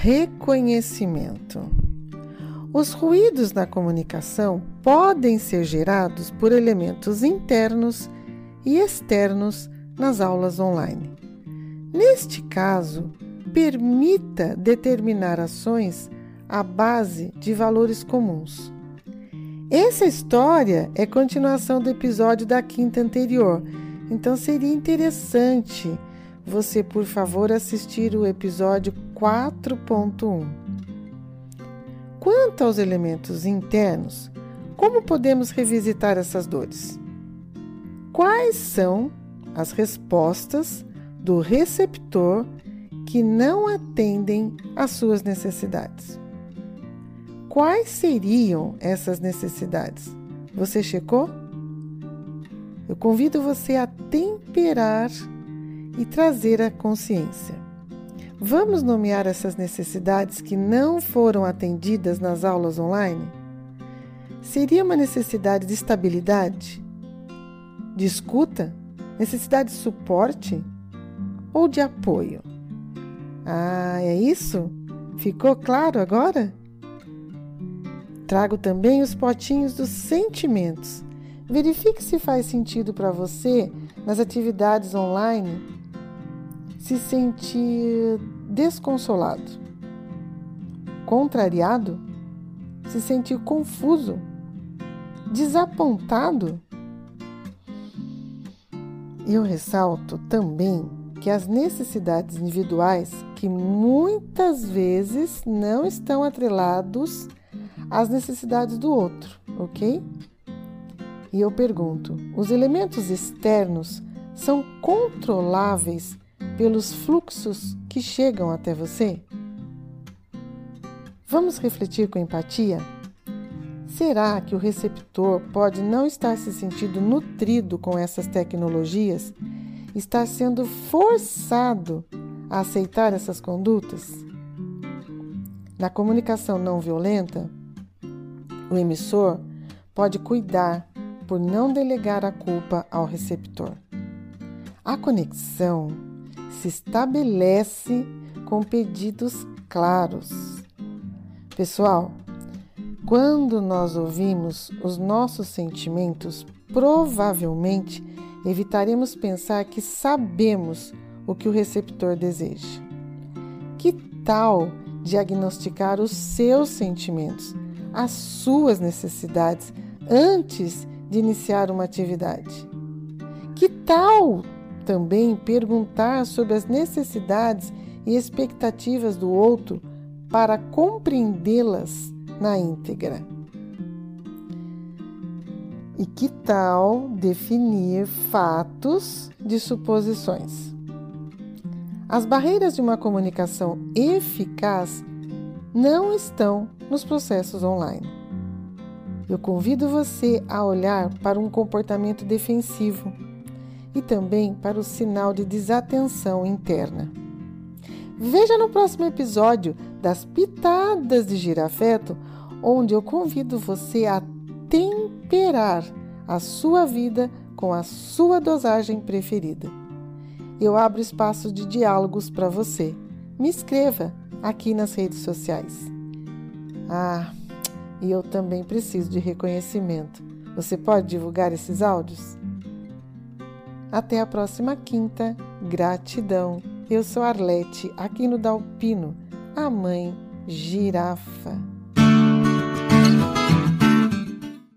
Reconhecimento. Os ruídos na comunicação podem ser gerados por elementos internos e externos nas aulas online. Neste caso, permita determinar ações à base de valores comuns. Essa história é continuação do episódio da quinta anterior, então seria interessante você, por favor, assistir o episódio 4.1. Quanto aos elementos internos, como podemos revisitar essas dores? Quais são as respostas do receptor que não atendem às suas necessidades? Quais seriam essas necessidades? Você checou? Eu convido você a temperar e trazer a consciência. Vamos nomear essas necessidades que não foram atendidas nas aulas online? Seria uma necessidade de estabilidade, de escuta, necessidade de suporte ou de apoio? Ah, é isso? Ficou claro agora? Trago também os potinhos dos sentimentos. Verifique se faz sentido para você nas atividades online se sentir desconsolado, contrariado, se sentir confuso, desapontado. Eu ressalto também que as necessidades individuais, que muitas vezes não estão atrelados às necessidades do outro, ok? E eu pergunto: os elementos externos são controláveis pelos fluxos que chegam até você? Vamos refletir com empatia? Será que o receptor pode não estar se sentindo nutrido com essas tecnologias, estar sendo forçado a aceitar essas condutas? Na comunicação não violenta, o emissor pode cuidar por não delegar a culpa ao receptor. A conexão se estabelece com pedidos claros. Pessoal, quando nós ouvimos os nossos sentimentos, provavelmente evitaremos pensar que sabemos o que o receptor deseja. Que tal diagnosticar os seus sentimentos, as suas necessidades antes de iniciar uma atividade? Que tal também perguntar sobre as necessidades e expectativas do outro para compreendê-las na íntegra. E que tal definir fatos de suposições? As barreiras de uma comunicação eficaz não estão nos processos online. Eu convido você a olhar para um comportamento defensivo e também para o sinal de desatenção interna. Veja no próximo episódio das Pitadas de Girafeto, onde eu convido você a temperar a sua vida com a sua dosagem preferida. Eu abro espaço de diálogos para você. Me escreva aqui nas redes sociais. Ah, e eu também preciso de reconhecimento. Você pode divulgar esses áudios? Até a próxima quinta. Gratidão. Eu sou Arlete, aqui no Dalpino, a mãe girafa.